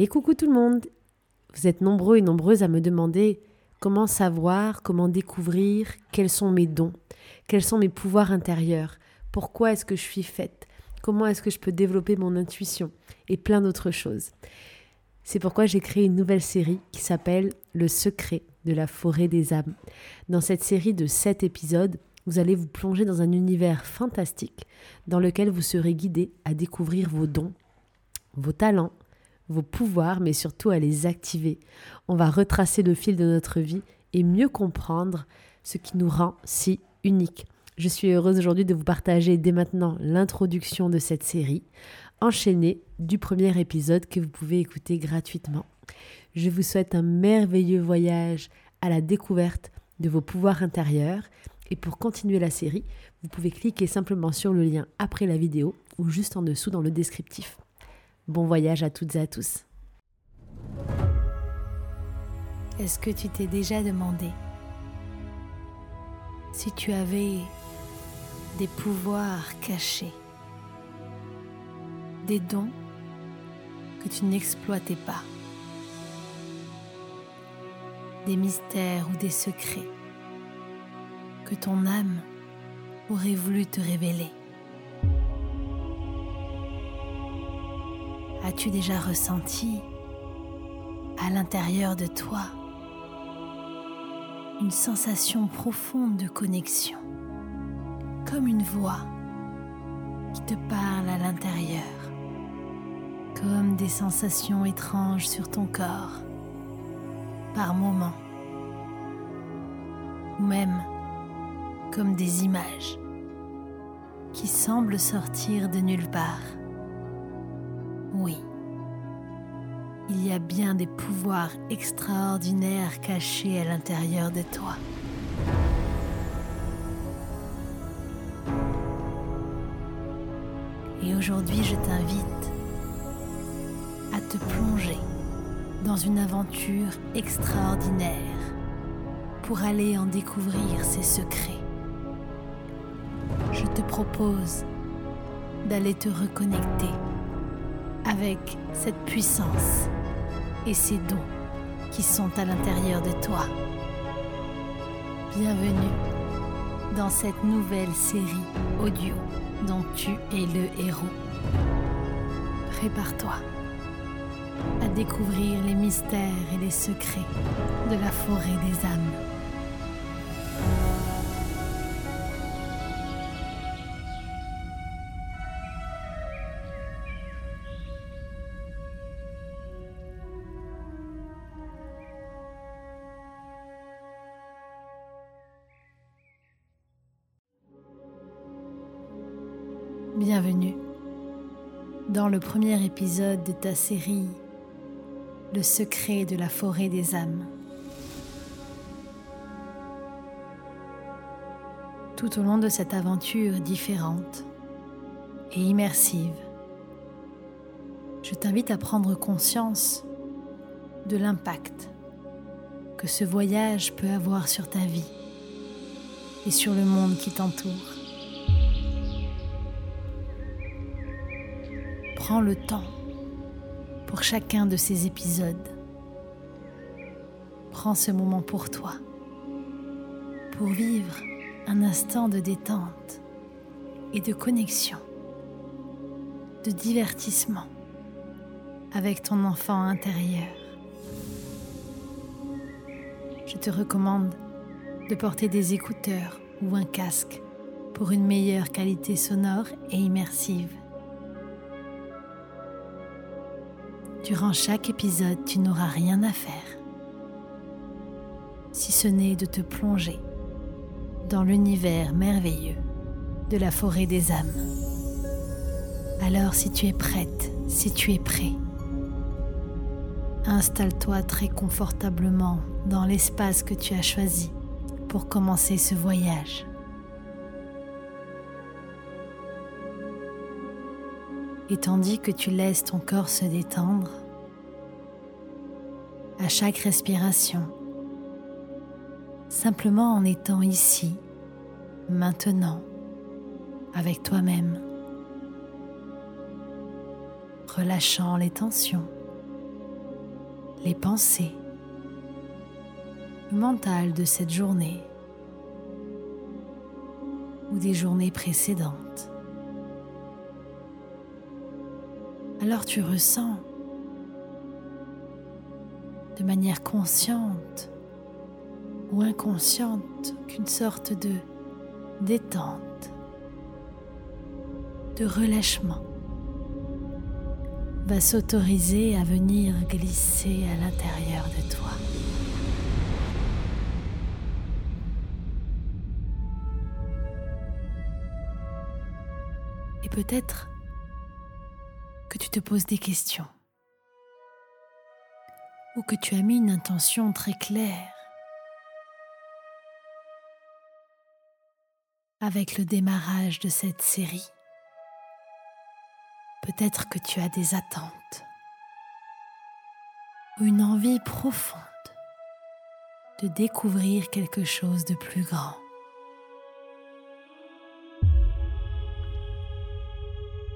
Et coucou tout le monde Vous êtes nombreux et nombreuses à me demander comment savoir, comment découvrir quels sont mes dons, quels sont mes pouvoirs intérieurs, pourquoi est-ce que je suis faite, comment est-ce que je peux développer mon intuition? Et plein d'autres choses. C'est pourquoi j'ai créé une nouvelle série qui s'appelle Le secret de la forêt des âmes. Dans cette série de 7 épisodes, vous allez vous plonger dans un univers fantastique dans lequel vous serez guidé à découvrir vos dons, vos talents, vos pouvoirs, mais surtout à les activer. On va retracer le fil de notre vie et mieux comprendre ce qui nous rend si uniques. Je suis heureuse aujourd'hui de vous partager dès maintenant l'introduction de cette série, enchaînée du premier épisode que vous pouvez écouter gratuitement. Je vous souhaite un merveilleux voyage à la découverte de vos pouvoirs intérieurs. Et pour continuer la série, vous pouvez cliquer simplement sur le lien après la vidéo ou juste en dessous dans le descriptif. Bon voyage à toutes et à tous. Est-ce que tu t'es déjà demandé si tu avais des pouvoirs cachés, des dons que tu n'exploitais pas, des mystères ou des secrets que ton âme aurait voulu te révéler? As-tu déjà ressenti à l'intérieur de toi une sensation profonde de connexion, comme une voix qui te parle à l'intérieur, comme des sensations étranges sur ton corps, par moments, ou même comme des images qui semblent sortir de nulle part? Il y a bien des pouvoirs extraordinaires cachés à l'intérieur de toi. Et aujourd'hui, je t'invite à te plonger dans une aventure extraordinaire pour aller en découvrir ses secrets. Je te propose d'aller te reconnecter avec cette puissance et ces dons qui sont à l'intérieur de toi. Bienvenue dans cette nouvelle série audio dont tu es le héros. Prépare-toi à découvrir les mystères et les secrets de la forêt des âmes. Le premier épisode de ta série Le secret de la forêt des âmes. Tout au long de cette aventure différente et immersive, je t'invite à prendre conscience de l'impact que ce voyage peut avoir sur ta vie et sur le monde qui t'entoure. Prends le temps pour chacun de ces épisodes. Prends ce moment pour toi, pour vivre un instant de détente et de connexion, de divertissement avec ton enfant intérieur. Je te recommande de porter des écouteurs ou un casque pour une meilleure qualité sonore et immersive. Durant chaque épisode, tu n'auras rien à faire, si ce n'est de te plonger dans l'univers merveilleux de la forêt des âmes. Alors si tu es prête, si tu es prêt, installe-toi très confortablement dans l'espace que tu as choisi pour commencer ce voyage. Et tandis que tu laisses ton corps se détendre, à chaque respiration, simplement en étant ici, maintenant, avec toi-même, relâchant les tensions, les pensées, le mental de cette journée ou des journées précédentes. Alors tu ressens de manière consciente ou inconsciente qu'une sorte de détente, de relâchement va s'autoriser à venir glisser à l'intérieur de toi. Et peut-être que tu te poses des questions ou que tu as mis une intention très claire avec le démarrage de cette série. Peut-être que tu as des attentes ou une envie profonde de découvrir quelque chose de plus grand.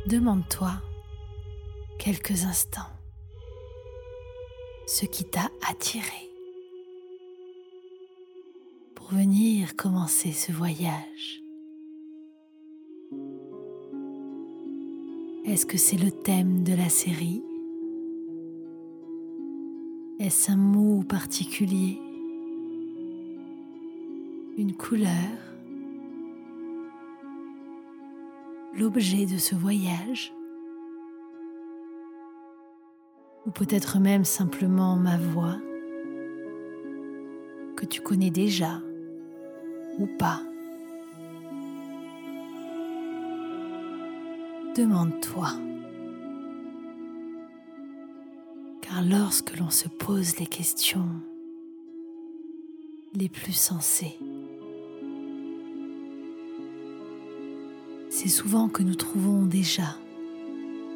Demande-toi quelques instants ce qui t'a attiré. Pour venir commencer ce voyage. Est-ce que c'est le thème de la série? Est-ce un mot particulier? Une couleur? L'objet de ce voyage? Ou peut-être même simplement ma voix que tu connais déjà ou pas demande-toi. Car lorsque l'on se pose les questions les plus sensées, c'est souvent que nous trouvons déjà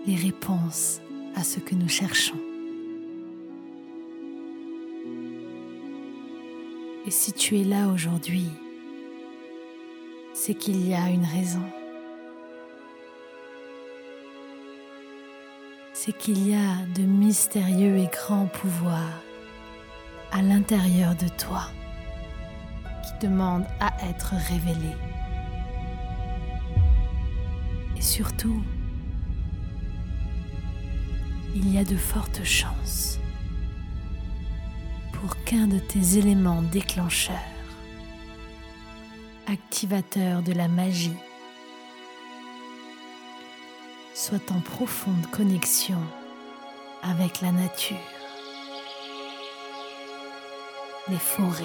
les réponses à ce que nous cherchons. Et si tu es là aujourd'hui, c'est qu'il y a une raison. c'est qu'il y a de mystérieux et grands pouvoirs à l'intérieur de toi qui demandent à être révélés. Et surtout, il y a de fortes chances pour qu'un de tes éléments déclencheurs, activateurs de la magie, soit en profonde connexion avec la nature, les forêts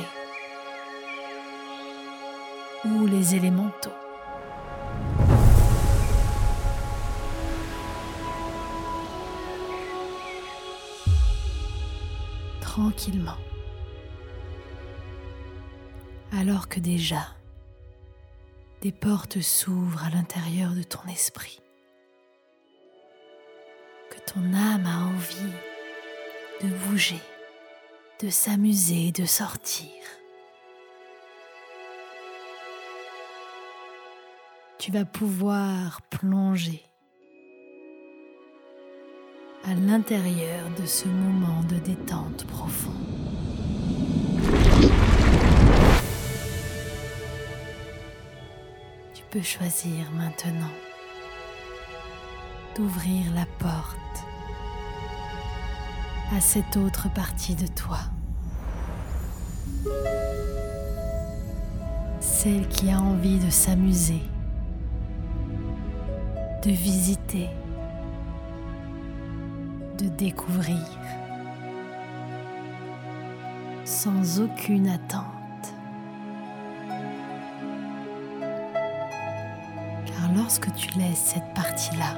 ou les élémentaux. Tranquillement. Alors que déjà des portes s'ouvrent à l'intérieur de ton esprit ton âme a envie de bouger, de s'amuser, de sortir. Tu vas pouvoir plonger à l'intérieur de ce moment de détente profond. Tu peux choisir maintenant d'ouvrir la porte à cette autre partie de toi. Celle qui a envie de s'amuser, de visiter, découvrir, sans aucune attente. Car lorsque tu laisses cette partie-là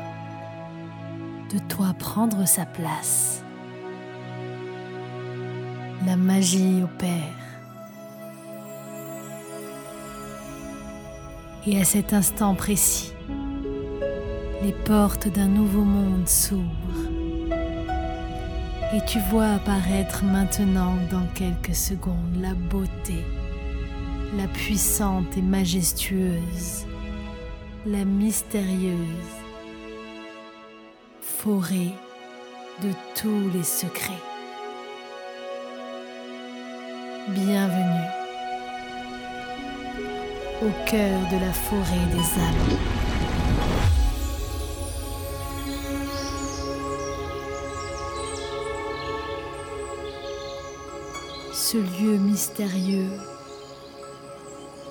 de toi prendre sa place, la magie opère. Et à cet instant précis, les portes d'un nouveau monde s'ouvrent. Et tu vois apparaître maintenant dans quelques secondes la beauté, la puissante et majestueuse, la mystérieuse forêt de tous les secrets Bienvenue au cœur de la forêt des âmes. Ce lieu mystérieux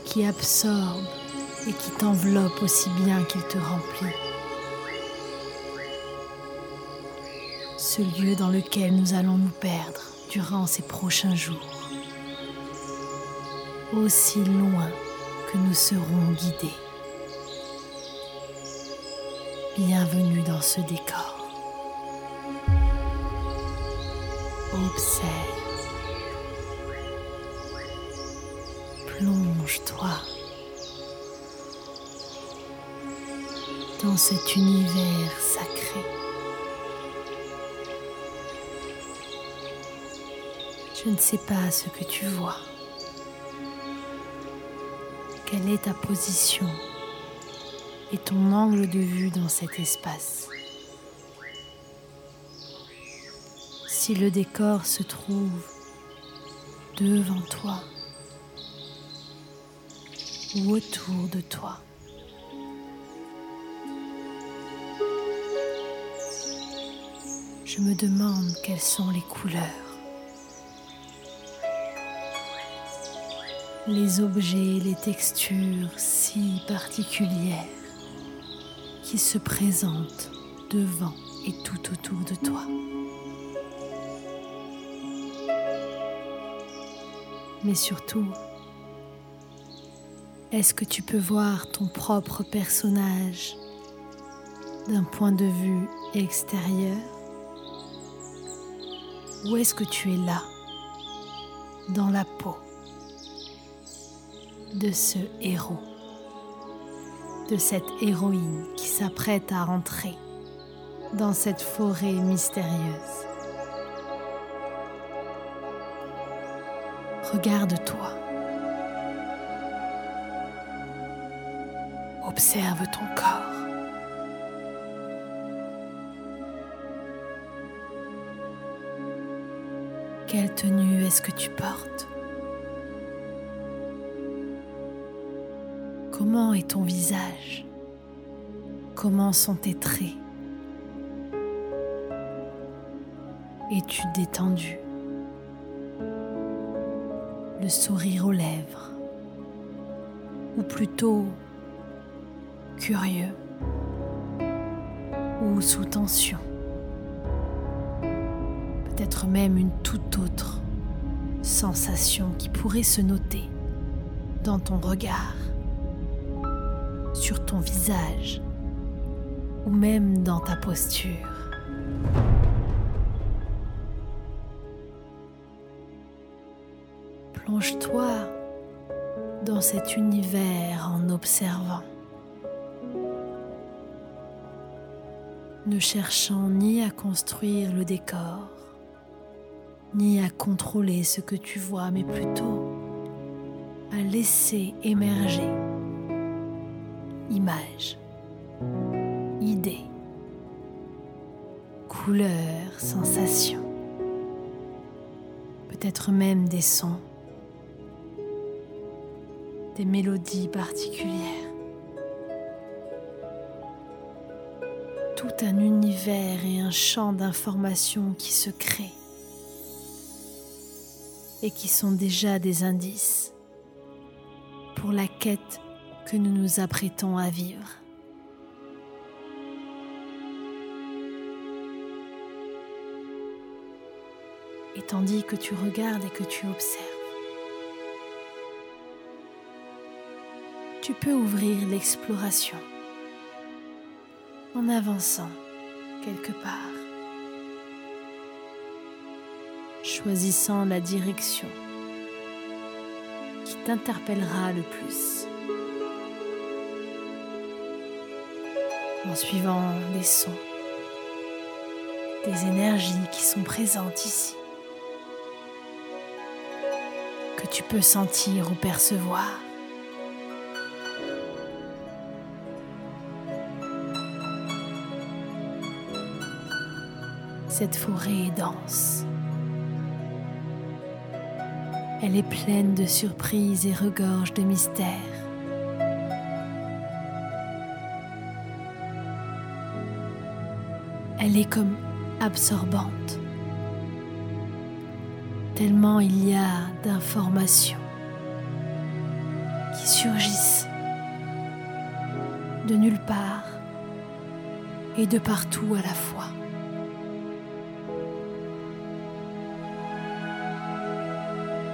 qui absorbe et qui t'enveloppe aussi bien qu'il te remplit. Ce lieu dans lequel nous allons nous perdre durant ces prochains jours aussi loin que nous serons guidés. Bienvenue dans ce décor. Observe. Plonge-toi dans cet univers sacré. Je ne sais pas ce que tu vois. Quelle est ta position et ton angle de vue dans cet espace? Si le décor se trouve devant toi ou autour de toi. Je me demande quelles sont les couleurs les objets, les textures si particulières qui se présentent devant et tout autour de toi. Mais surtout, est-ce que tu peux voir ton propre personnage d'un point de vue extérieur? Ou est-ce que tu es là, dans la peau de ce héros, de cette héroïne qui s'apprête à entrer dans cette forêt mystérieuse? Regarde-toi. Observe ton corps. Quelle tenue est-ce que tu portes? Comment est ton visage? Comment sont tes traits? Es-tu détendu? Le sourire aux lèvres? Ou plutôt curieux Ou sous tension Peut-être même une toute autre sensation qui pourrait se noter dans ton regard sur ton visage ou même dans ta posture. Plonge-toi dans cet univers en observant, ne cherchant ni à construire le décor, ni à contrôler ce que tu vois, mais plutôt à laisser émerger images, idées, couleurs, sensations, peut-être même des sons, des mélodies particulières. Tout un univers et un champ d'informations qui se créent et qui sont déjà des indices pour la quête que nous nous apprêtons à vivre. Et tandis que tu regardes et que tu observes, tu peux ouvrir l'exploration en avançant quelque part, choisissant la direction qui t'interpellera le plus. en suivant les sons, des énergies qui sont présentes ici, que tu peux sentir ou percevoir. Cette forêt est dense, Elle est pleine de surprises et regorge de mystères. Elle est comme absorbante, tellement il y a d'informations qui surgissent de nulle part et de partout à la fois.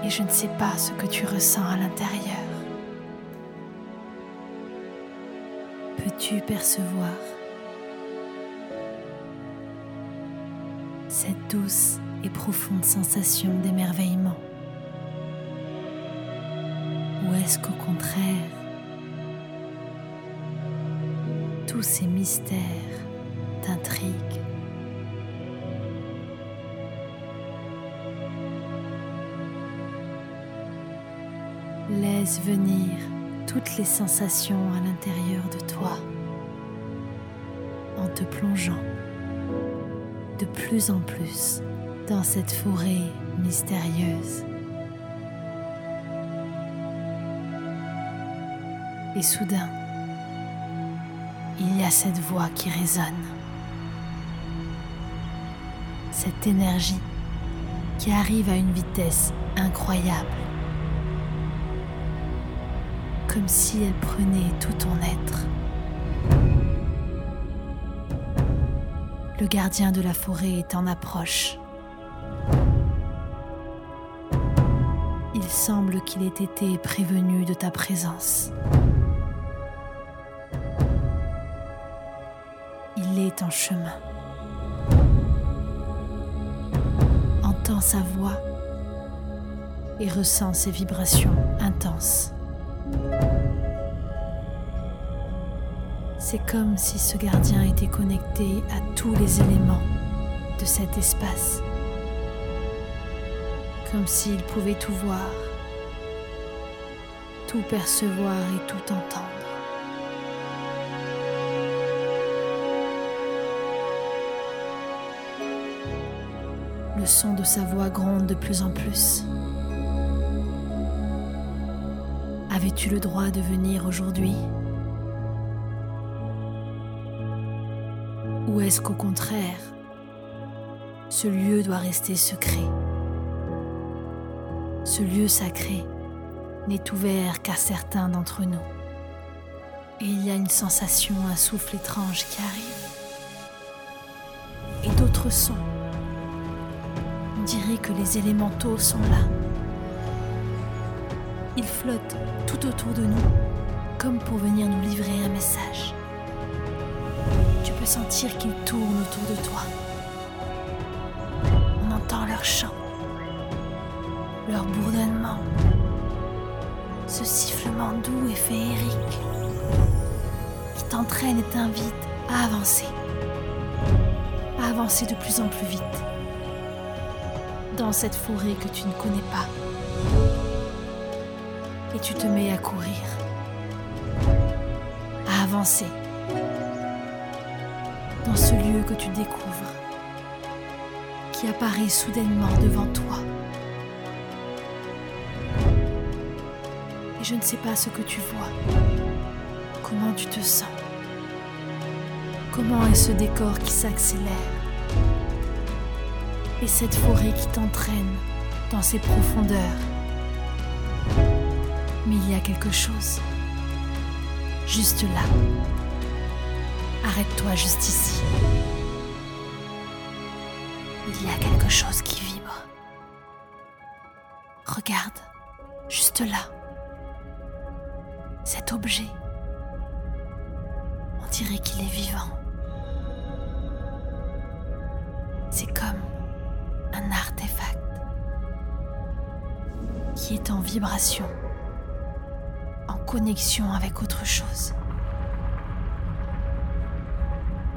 Et je ne sais pas ce que tu ressens à l'intérieur. Peux-tu percevoir cette douce et profonde sensation d'émerveillement? Ou est-ce qu'au contraire, tous ces mystères t'intriguent? Laisse venir toutes les sensations à l'intérieur de toi en te plongeant de plus en plus dans cette forêt mystérieuse. Et soudain, il y a cette voix qui résonne, cette énergie qui arrive à une vitesse incroyable, comme si elle prenait tout ton être. Le gardien de la forêt est en approche. Il semble qu'il ait été prévenu de ta présence. Il est en chemin. Entend sa voix et ressent ses vibrations intenses. C'est comme si ce gardien était connecté à tous les éléments de cet espace. Comme s'il pouvait tout voir, tout percevoir et tout entendre. Le son de sa voix gronde de plus en plus. Avais-tu le droit de venir aujourd'hui? Ou est-ce qu'au contraire, ce lieu doit rester secret? Ce lieu sacré n'est ouvert qu'à certains d'entre nous. Et il y a une sensation, un souffle étrange qui arrive. Et d'autres sons. On dirait que les élémentaux sont là. Ils flottent tout autour de nous, comme pour venir nous livrer un message sentir qu'ils tournent autour de toi. On entend leur chant, leur bourdonnement, ce sifflement doux et féerique qui t'entraîne et t'invite à avancer, à avancer de plus en plus vite dans cette forêt que tu ne connais pas. Et tu te mets à courir, à avancer. Dans ce lieu que tu découvres, qui apparaît soudainement devant toi. Et je ne sais pas ce que tu vois, comment tu te sens, comment est ce décor qui s'accélère, et cette forêt qui t'entraîne dans ses profondeurs. Il y a quelque chose, juste là Arrête-toi juste ici. Il y a quelque chose qui vibre. Regarde, juste là. Cet objet. On dirait qu'il est vivant. C'est comme un artefact qui est en vibration, connexion avec autre chose.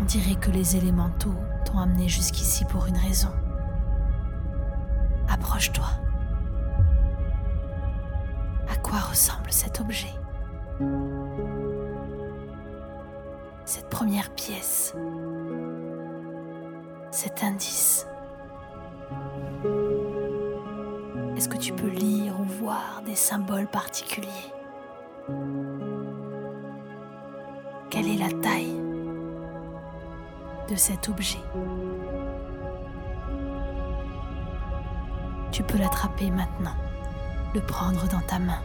On dirait que les élémentaux t'ont amené jusqu'ici pour une raison. Approche-toi. À quoi ressemble cet objet? Cette première pièce Cet indice Est-ce que tu peux lire ou voir des symboles particuliers? Quelle est la taille de cet objet? Tu peux l'attraper maintenant, le prendre dans ta main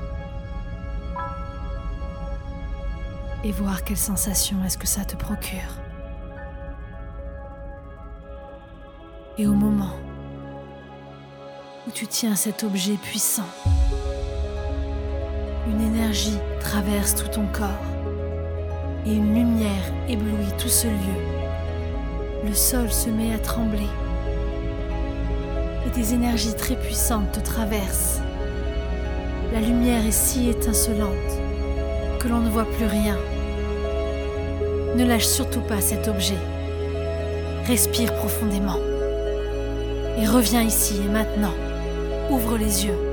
et voir quelle sensation est-ce que ça te procure. Et au moment où tu tiens cet objet puissant, traverse tout ton corps et une lumière éblouit tout ce lieu. Le sol se met à trembler et des énergies très puissantes te traversent. La lumière est si étincelante que l'on ne voit plus rien. Ne lâche surtout pas cet objet. Respire profondément et reviens ici et maintenant. Ouvre les yeux.